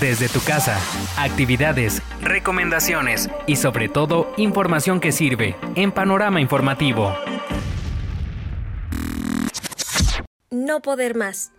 desde tu casa. Actividades, recomendaciones y sobre todo información que sirve en Panorama Informativo. No poder más.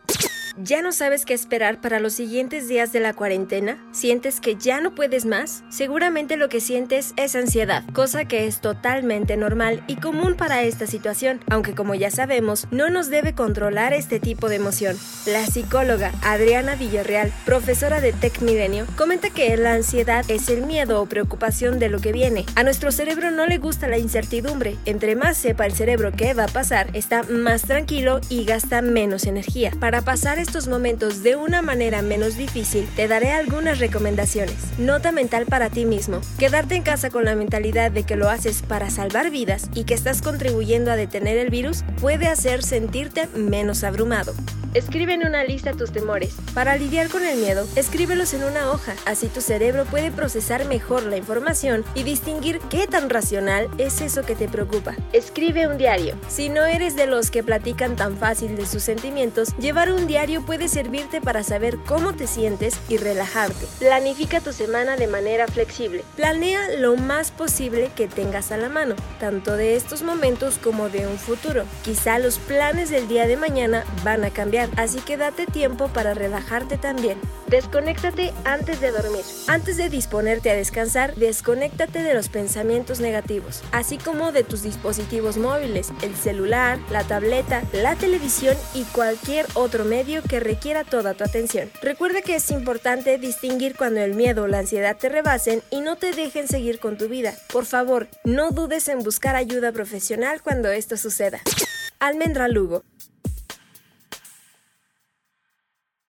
¿Ya no sabes qué esperar para los siguientes días de la cuarentena? ¿Sientes que ya no puedes más? Seguramente lo que sientes es ansiedad, cosa que es totalmente normal y común para esta situación, aunque como ya sabemos, no nos debe controlar este tipo de emoción. La psicóloga Adriana Villarreal, profesora de Tech Milenio, comenta que la ansiedad es el miedo o preocupación de lo que viene. A nuestro cerebro no le gusta la incertidumbre. Entre más sepa el cerebro qué va a pasar, está más tranquilo y gasta menos energía. Para pasar estos momentos de una manera menos difícil, te daré algunas recomendaciones. Nota mental para ti mismo. Quedarte en casa con la mentalidad de que lo haces para salvar vidas y que estás contribuyendo a detener el virus puede hacer sentirte menos abrumado. Escribe en una lista tus temores. Para lidiar con el miedo, escríbelos en una hoja. Así tu cerebro puede procesar mejor la información y distinguir qué tan racional es eso que te preocupa. Escribe un diario. Si no eres de los que platican tan fácil de sus sentimientos, llevar un diario puede servirte para saber cómo te sientes y relajarte. Planifica tu semana de manera flexible. Planea lo más posible que tengas a la mano, tanto de estos momentos como de un futuro. Quizá los planes del día de mañana van a cambiar así que date tiempo para relajarte también. Desconéctate antes de dormir. Antes de disponerte a descansar, desconéctate de los pensamientos negativos, así como de tus dispositivos móviles, el celular, la tableta, la televisión y cualquier otro medio que requiera toda tu atención. Recuerda que es importante distinguir cuando el miedo o la ansiedad te rebasen y no te dejen seguir con tu vida. Por favor, no dudes en buscar ayuda profesional cuando esto suceda. Almendra Lugo